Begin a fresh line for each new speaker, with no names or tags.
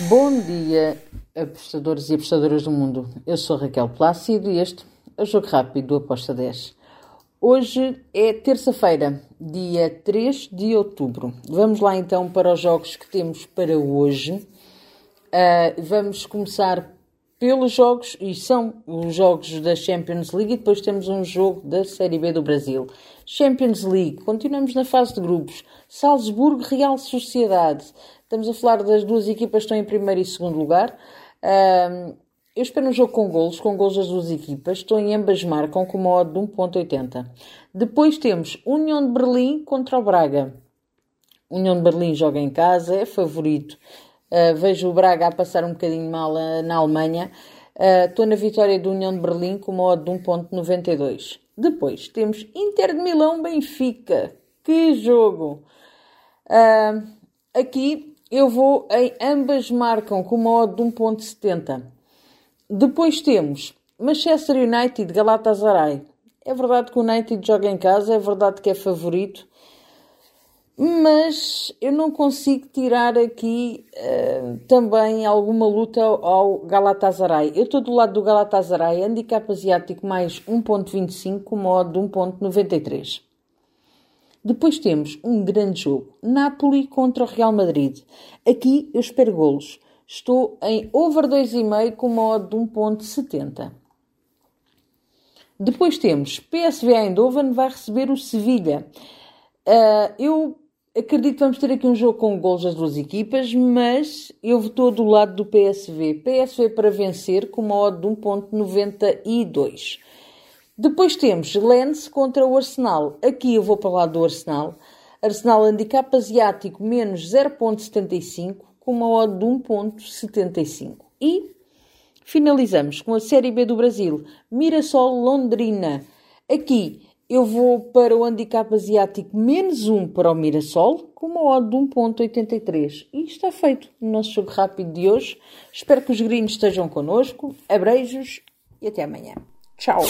Bom dia, apostadores e apostadoras do mundo. Eu sou Raquel Plácido e este é o Jogo Rápido do Aposta 10. Hoje é terça-feira, dia 3 de outubro. Vamos lá então para os jogos que temos para hoje. Uh, vamos começar pelos jogos, e são os jogos da Champions League, e depois temos um jogo da Série B do Brasil. Champions League, continuamos na fase de grupos. Salzburgo, Real Sociedade. Estamos a falar das duas equipas que estão em primeiro e segundo lugar. Uh, eu espero um jogo com golos, com golos das duas equipas. Estou em ambas marcam com uma odd de 1.80. Depois temos União de Berlim contra o Braga. União de Berlim joga em casa, é favorito. Uh, vejo o Braga a passar um bocadinho mal uh, na Alemanha. Uh, estou na vitória do União de Berlim com uma odd de 1.92. Depois temos Inter de Milão Benfica. Que jogo! aqui eu vou em ambas marcam com uma odd de 1.70. Depois temos Manchester United, Galatasaray. É verdade que o United joga em casa, é verdade que é favorito, mas eu não consigo tirar aqui uh, também alguma luta ao Galatasaray. Eu estou do lado do Galatasaray, handicap asiático mais 1.25 com modo de 1.93. Depois temos um grande jogo, Napoli contra o Real Madrid. Aqui eu espero golos. Estou em over 2,5 com modo de 1.70. Depois temos PSV Eindhoven vai receber o Sevilha. Uh, eu acredito que vamos ter aqui um jogo com gols das duas equipas, mas eu estou do lado do PSV. PSV para vencer com modo de 1.92. Depois temos Lens contra o Arsenal. Aqui eu vou para o lado do Arsenal. Arsenal handicap asiático menos 0.75 com uma odd de 1.75. E finalizamos com a Série B do Brasil, Mirassol Londrina. Aqui eu vou para o handicap asiático menos 1 para o Mirassol, com uma odd de 1.83. E está feito o nosso jogo rápido de hoje. Espero que os gringos estejam connosco. Abreijos e até amanhã. Tchau!